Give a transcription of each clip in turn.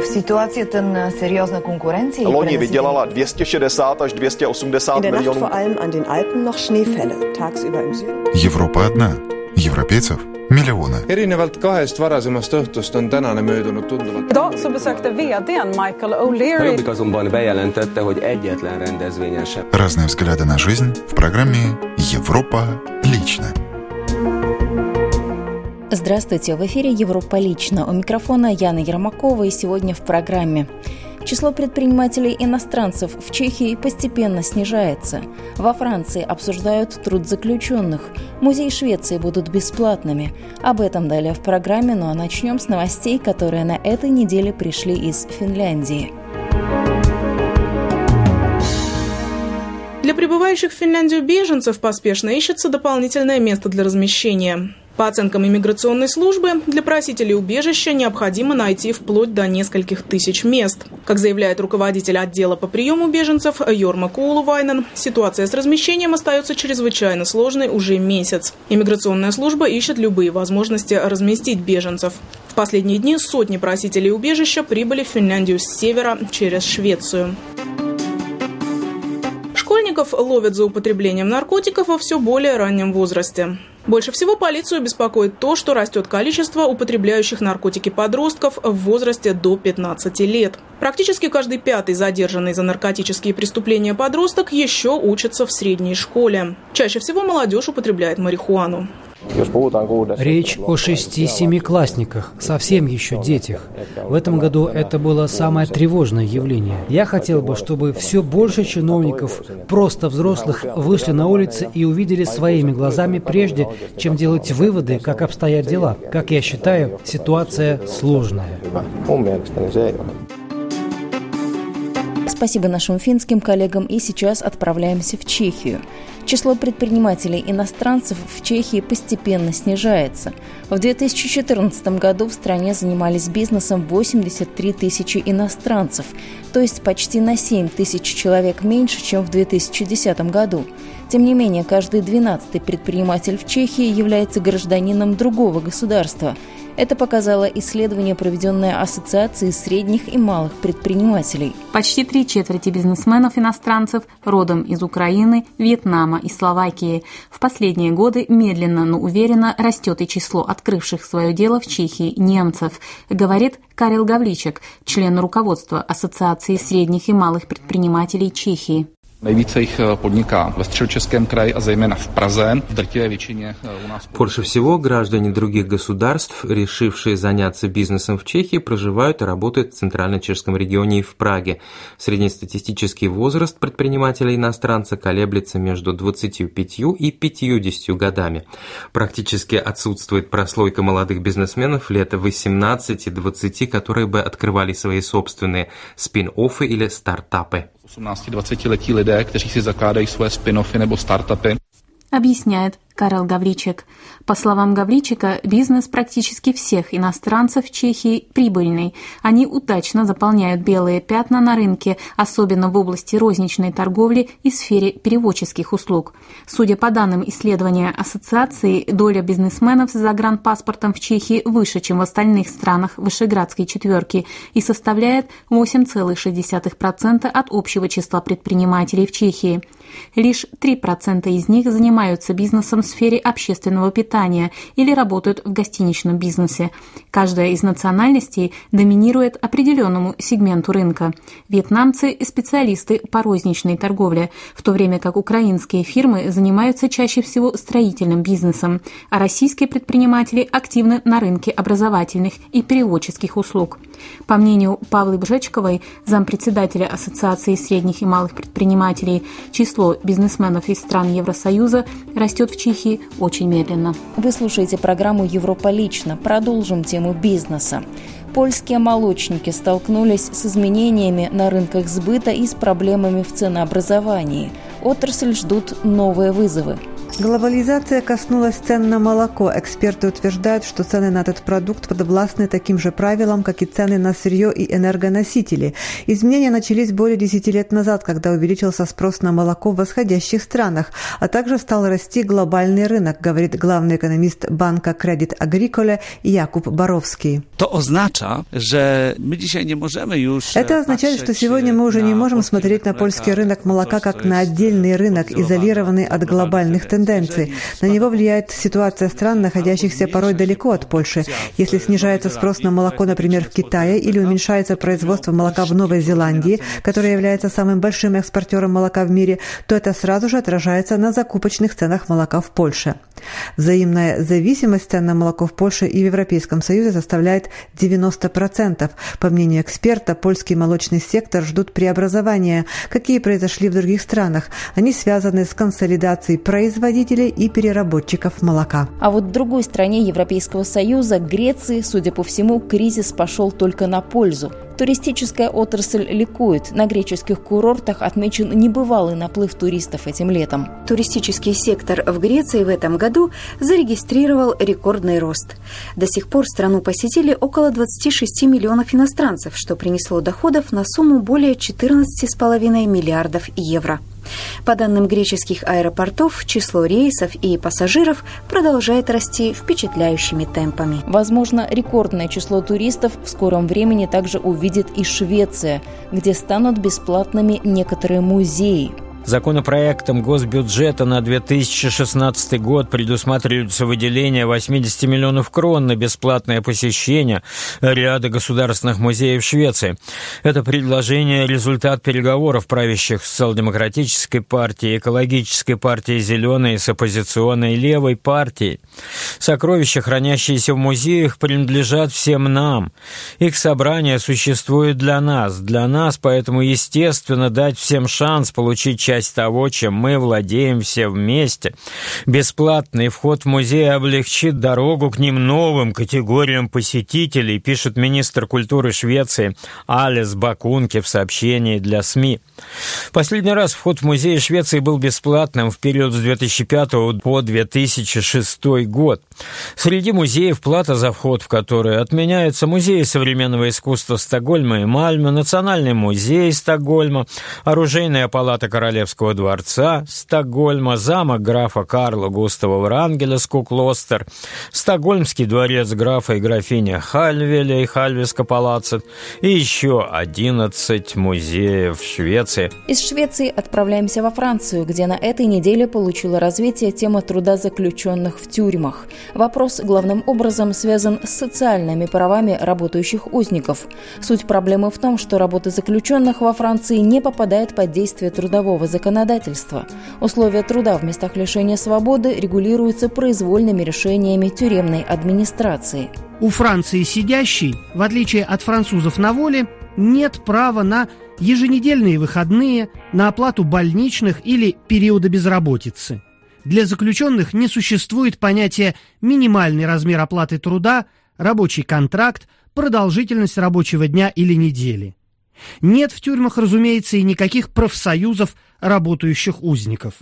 В ситуации ten серьезной конкуренции Loni vydělala 260 až 280 In der Nacht milionů. vor allem an den Alpen noch Schneefälle, tagsüber im Süden. Европа одна. Европейцев миллионы. erinevalt kahest varasemast õhtust on tänane möödunud tunduvalt Idag så besökte vdn Michael A O'Leary Jobbik azonban bejelentette, hogy egyetlen rendezvényen sem Разные взгляды на жизнь в программе «Европа лично». Здравствуйте, в эфире «Европа лично». У микрофона Яна Ермакова и сегодня в программе. Число предпринимателей-иностранцев в Чехии постепенно снижается. Во Франции обсуждают труд заключенных. Музеи Швеции будут бесплатными. Об этом далее в программе, ну а начнем с новостей, которые на этой неделе пришли из Финляндии. Для прибывающих в Финляндию беженцев поспешно ищется дополнительное место для размещения. По оценкам иммиграционной службы, для просителей убежища необходимо найти вплоть до нескольких тысяч мест. Как заявляет руководитель отдела по приему беженцев Йорма Куулувайнен, ситуация с размещением остается чрезвычайно сложной уже месяц. Иммиграционная служба ищет любые возможности разместить беженцев. В последние дни сотни просителей убежища прибыли в Финляндию с севера через Швецию. Школьников ловят за употреблением наркотиков во все более раннем возрасте. Больше всего полицию беспокоит то, что растет количество употребляющих наркотики подростков в возрасте до 15 лет. Практически каждый пятый задержанный за наркотические преступления подросток еще учится в средней школе. Чаще всего молодежь употребляет марихуану. Речь о шести-семиклассниках, совсем еще детях. В этом году это было самое тревожное явление. Я хотел бы, чтобы все больше чиновников, просто взрослых, вышли на улицы и увидели своими глазами прежде, чем делать выводы, как обстоят дела. Как я считаю, ситуация сложная. Спасибо нашим финским коллегам и сейчас отправляемся в Чехию. Число предпринимателей-иностранцев в Чехии постепенно снижается. В 2014 году в стране занимались бизнесом 83 тысячи иностранцев, то есть почти на 7 тысяч человек меньше, чем в 2010 году. Тем не менее, каждый 12 предприниматель в Чехии является гражданином другого государства. Это показало исследование, проведенное Ассоциацией средних и малых предпринимателей. Почти три четверти бизнесменов-иностранцев родом из Украины, Вьетнама и Словакии. В последние годы медленно, но уверенно растет и число открывших свое дело в Чехии немцев, говорит Карел Гавличек, член руководства Ассоциации средних и малых предпринимателей Чехии. Nejvíce jich podniká ve středočeském kraji a zejména v Praze. V drtivé většině. Больше всего граждане других государств, решившие заняться бизнесом в Чехии, проживают и работают в центрально-чешском регионе и в Праге. Среднестатистический возраст предпринимателя-иностранца колеблется между 25 и 50 годами. Практически отсутствует прослойка молодых бизнесменов лет 18 и 20, которые бы открывали свои собственные спин-оффы или стартапы. 18-20-letí lidé, kteří si zakládají svoje spin-offy nebo startupy. Объясняет Карел Гавричек. По словам Гавричика, бизнес практически всех иностранцев в Чехии прибыльный. Они удачно заполняют белые пятна на рынке, особенно в области розничной торговли и сфере переводческих услуг. Судя по данным исследования ассоциации, доля бизнесменов с загранпаспортом в Чехии выше, чем в остальных странах Вышеградской четверки и составляет 8,6% от общего числа предпринимателей в Чехии. Лишь 3% из них занимаются бизнесом в сфере общественного питания или работают в гостиничном бизнесе. Каждая из национальностей доминирует определенному сегменту рынка. Вьетнамцы – специалисты по розничной торговле, в то время как украинские фирмы занимаются чаще всего строительным бизнесом, а российские предприниматели активны на рынке образовательных и переводческих услуг. По мнению Павлы Бжечковой, зампредседателя Ассоциации средних и малых предпринимателей, число бизнесменов из стран Евросоюза растет в Чехии очень медленно. Вы слушаете программу «Европа лично». Продолжим тему бизнеса. Польские молочники столкнулись с изменениями на рынках сбыта и с проблемами в ценообразовании. Отрасль ждут новые вызовы. Глобализация коснулась цен на молоко. Эксперты утверждают, что цены на этот продукт подвластны таким же правилам, как и цены на сырье и энергоносители. Изменения начались более 10 лет назад, когда увеличился спрос на молоко в восходящих странах, а также стал расти глобальный рынок, говорит главный экономист банка Credit Agricole Якуб Боровский. Это означает, что сегодня мы уже не можем смотреть на польский рынок молока как на отдельный рынок, изолированный от глобальных тенденций тенденций. На него влияет ситуация стран, находящихся порой далеко от Польши. Если снижается спрос на молоко, например, в Китае, или уменьшается производство молока в Новой Зеландии, которая является самым большим экспортером молока в мире, то это сразу же отражается на закупочных ценах молока в Польше. Взаимная зависимость цен на молоко в Польше и в Европейском Союзе составляет 90%. По мнению эксперта, польский молочный сектор ждут преобразования, какие произошли в других странах. Они связаны с консолидацией производителей и переработчиков молока. А вот в другой стране Европейского Союза, Греции, судя по всему, кризис пошел только на пользу. Туристическая отрасль ликует. На греческих курортах отмечен небывалый наплыв туристов этим летом. Туристический сектор в Греции в этом году зарегистрировал рекордный рост. До сих пор страну посетили около 26 миллионов иностранцев, что принесло доходов на сумму более 14,5 миллиардов евро. По данным греческих аэропортов, число рейсов и пассажиров продолжает расти впечатляющими темпами. Возможно, рекордное число туристов в скором времени также увидит и Швеция, где станут бесплатными некоторые музеи. Законопроектом госбюджета на 2016 год предусматривается выделение 80 миллионов крон на бесплатное посещение ряда государственных музеев Швеции. Это предложение – результат переговоров правящих социал-демократической партии, экологической партии «Зеленой» с оппозиционной левой партией. Сокровища, хранящиеся в музеях, принадлежат всем нам. Их собрание существует для нас. Для нас, поэтому, естественно, дать всем шанс получить часть того, чем мы владеем все вместе. Бесплатный вход в музей облегчит дорогу к ним новым категориям посетителей, пишет министр культуры Швеции Алис Бакунки в сообщении для СМИ. Последний раз вход в музей Швеции был бесплатным в период с 2005 по 2006 год. Среди музеев плата за вход в которые отменяется музей современного искусства Стокгольма и Мальмы, Национальный музей Стокгольма, Оружейная палата Королевского дворца, Стокгольма, замок графа Карла Густава Врангеля Скуклостер, Стокгольмский дворец графа и графини Хальвеля и Хальвиска палацет и еще 11 музеев в Швеции. Из Швеции отправляемся во Францию, где на этой неделе получила развитие тема труда заключенных в тюрьмах. Вопрос главным образом связан с социальными правами работающих узников. Суть проблемы в том, что работа заключенных во Франции не попадает под действие трудового законодательства. Условия труда в местах лишения свободы регулируются произвольными решениями тюремной администрации. У Франции сидящий, в отличие от французов на воле, нет права на еженедельные выходные, на оплату больничных или периода безработицы. Для заключенных не существует понятия минимальный размер оплаты труда, рабочий контракт, продолжительность рабочего дня или недели. Нет в тюрьмах, разумеется, и никаких профсоюзов работающих узников.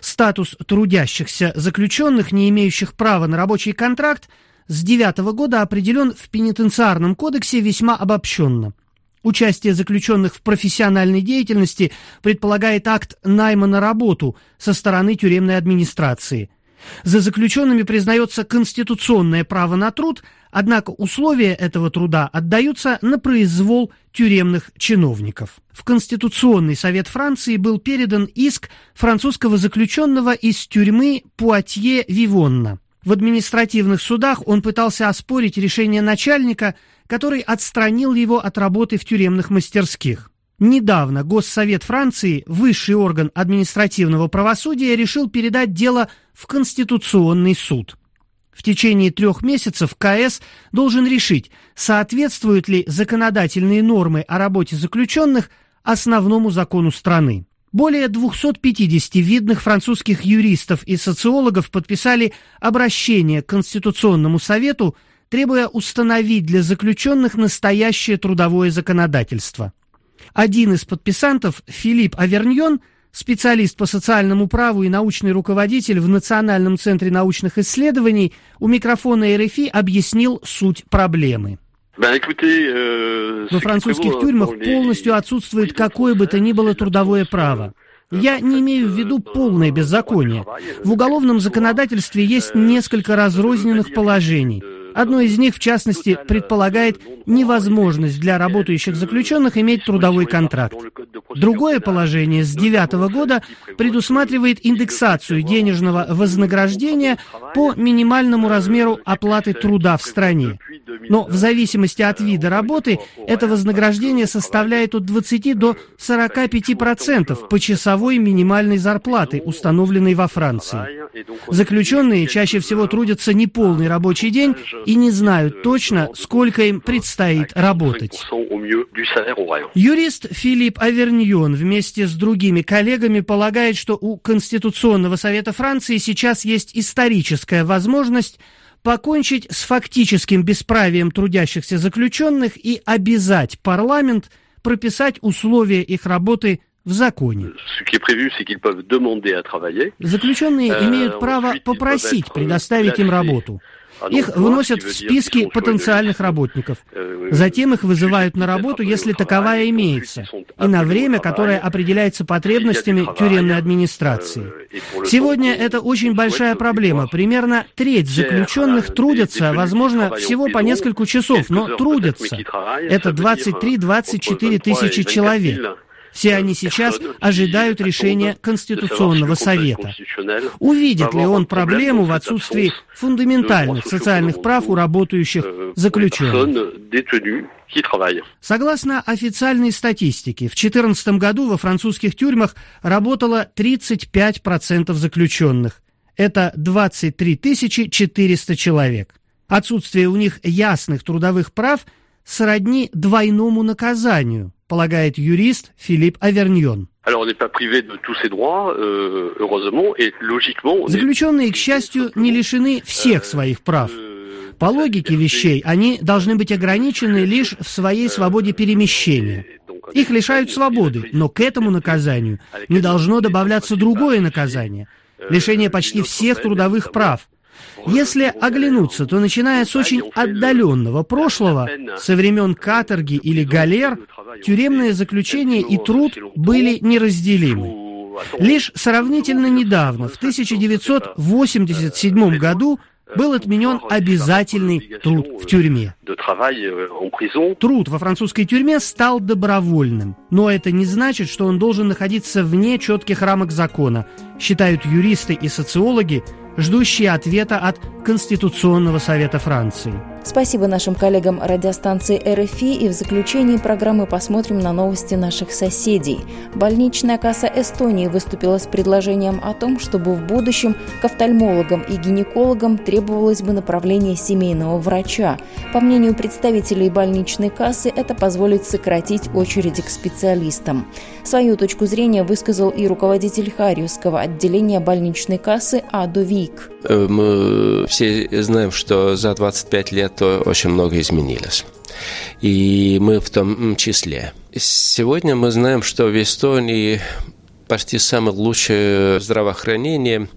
Статус трудящихся заключенных, не имеющих права на рабочий контракт, с 9 года определен в пенитенциарном кодексе весьма обобщенно. Участие заключенных в профессиональной деятельности предполагает акт найма на работу со стороны тюремной администрации. За заключенными признается конституционное право на труд, однако условия этого труда отдаются на произвол тюремных чиновников. В Конституционный совет Франции был передан иск французского заключенного из тюрьмы Пуатье-Вивонна. В административных судах он пытался оспорить решение начальника, который отстранил его от работы в тюремных мастерских. Недавно Госсовет Франции, высший орган административного правосудия, решил передать дело в Конституционный суд. В течение трех месяцев КС должен решить, соответствуют ли законодательные нормы о работе заключенных основному закону страны. Более 250 видных французских юристов и социологов подписали обращение к Конституционному совету, требуя установить для заключенных настоящее трудовое законодательство. Один из подписантов, Филипп Аверньон, специалист по социальному праву и научный руководитель в Национальном центре научных исследований, у микрофона РФИ объяснил суть проблемы. Euh, Во французских тюрьмах полностью отсутствует какое бы то ни было трудовое право. Я не имею в виду полное беззаконие. В уголовном законодательстве есть несколько разрозненных положений. Одно из них, в частности, предполагает невозможность для работающих заключенных иметь трудовой контракт. Другое положение с девятого года предусматривает индексацию денежного вознаграждения по минимальному размеру оплаты труда в стране. Но в зависимости от вида работы это вознаграждение составляет от 20 до 45% почасовой минимальной зарплаты, установленной во Франции. Заключенные чаще всего трудятся неполный рабочий день и не знают точно, сколько им предстоит работать. Юрист Филипп Аверньон вместе с другими коллегами полагает, что у Конституционного совета Франции сейчас есть историческая возможность покончить с фактическим бесправием трудящихся заключенных и обязать парламент прописать условия их работы в законе. Заключенные euh, имеют право попросить предоставить им работу. Их вносят в списки потенциальных работников. Euh, Затем их вызывают на работу, если таковая имеется, и на время, которое определяется потребностями тюремной администрации. Euh, Сегодня это очень большая проблема. Примерно треть заключенных трудятся, возможно, всего по несколько часов, но трудятся. Это 23-24 тысячи человек. Все они сейчас ожидают решения Конституционного совета. Увидит ли он проблему в отсутствии фундаментальных социальных прав у работающих заключенных? Согласно официальной статистике, в 2014 году во французских тюрьмах работало 35% заключенных. Это 23 400 человек. Отсутствие у них ясных трудовых прав сродни двойному наказанию – полагает юрист Филипп Аверньон. Euh, Заключенные, к счастью, не лишены всех своих прав. По логике вещей, они должны быть ограничены лишь в своей свободе перемещения. Их лишают свободы, но к этому наказанию не должно добавляться другое наказание – лишение почти всех трудовых прав – если оглянуться, то начиная с очень отдаленного прошлого, со времен каторги или галер, тюремное заключение и труд были неразделимы. Лишь сравнительно недавно, в 1987 году, был отменен обязательный труд в тюрьме. Труд во французской тюрьме стал добровольным, но это не значит, что он должен находиться вне четких рамок закона, считают юристы и социологи, ждущие ответа от Конституционного совета Франции. Спасибо нашим коллегам радиостанции РФИ и в заключении программы посмотрим на новости наших соседей. Больничная касса Эстонии выступила с предложением о том, чтобы в будущем к офтальмологам и гинекологам требовалось бы направление семейного врача. По мнению представителей больничной кассы, это позволит сократить очереди к специалистам. Свою точку зрения высказал и руководитель Харьевского отделения больничной кассы Адо Вик. Э, мы все знаем, что за 25 лет то очень много изменилось. И мы в том числе. Сегодня мы знаем, что в Эстонии почти самое лучшее здравоохранение.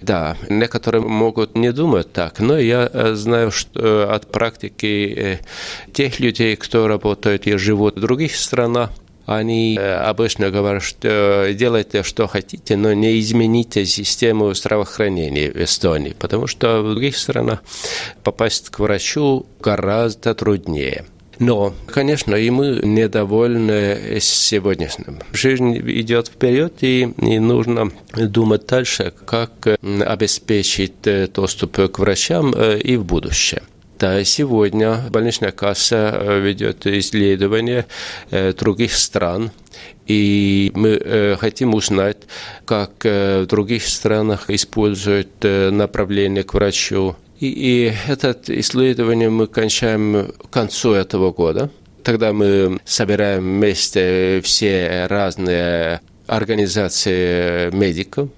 Да, некоторые могут не думать так, но я э, знаю что от практики э, тех людей, кто работает и живут в других странах, они э, обычно говорят, что делайте, что хотите, но не измените систему здравоохранения в Эстонии, потому что в других странах попасть к врачу гораздо труднее. Но, конечно, и мы недовольны сегодняшним. Жизнь идет вперед, и, и нужно думать дальше, как обеспечить доступ к врачам э, и в будущем. Да, сегодня больничная касса э, ведет исследования э, других стран, и мы э, хотим узнать, как в других странах используют направление к врачу. И, и это исследование мы кончаем к концу этого года. Тогда мы собираем вместе все разные организации медиков,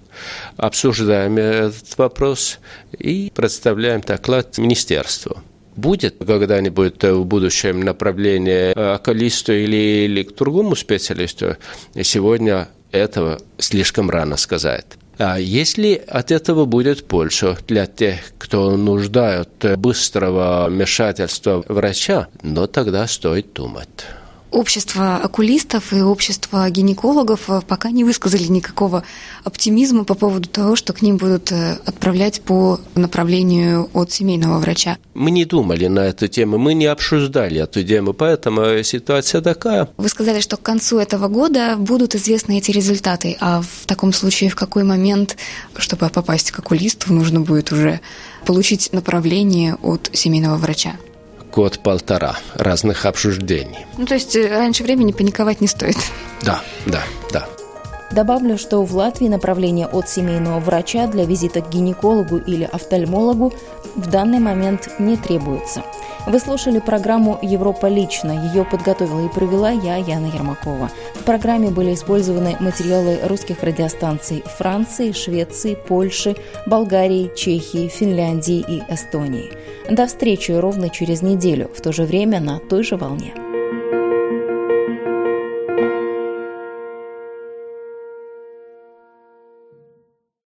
обсуждаем этот вопрос и представляем доклад министерству будет когда-нибудь в будущем направление окулисту или, или к другому специалисту, сегодня этого слишком рано сказать. А если от этого будет польза для тех, кто нуждает быстрого вмешательства врача, но тогда стоит думать. Общество окулистов и общество гинекологов э, пока не высказали никакого оптимизма по поводу того, что к ним будут э, отправлять по направлению от семейного врача. Мы не думали на эту тему, мы не обсуждали эту тему, поэтому ситуация такая. Вы сказали, что к концу этого года будут известны эти результаты, а в таком случае в какой момент, чтобы попасть к окулисту, нужно будет уже получить направление от семейного врача? Год-полтора разных обсуждений. Ну, то есть э, раньше времени паниковать не стоит. Да, да, да. Добавлю, что в Латвии направление от семейного врача для визита к гинекологу или офтальмологу в данный момент не требуется. Вы слушали программу «Европа лично». Ее подготовила и провела я, Яна Ермакова. В программе были использованы материалы русских радиостанций Франции, Швеции, Польши, Болгарии, Чехии, Финляндии и Эстонии. До встречи ровно через неделю, в то же время на той же волне.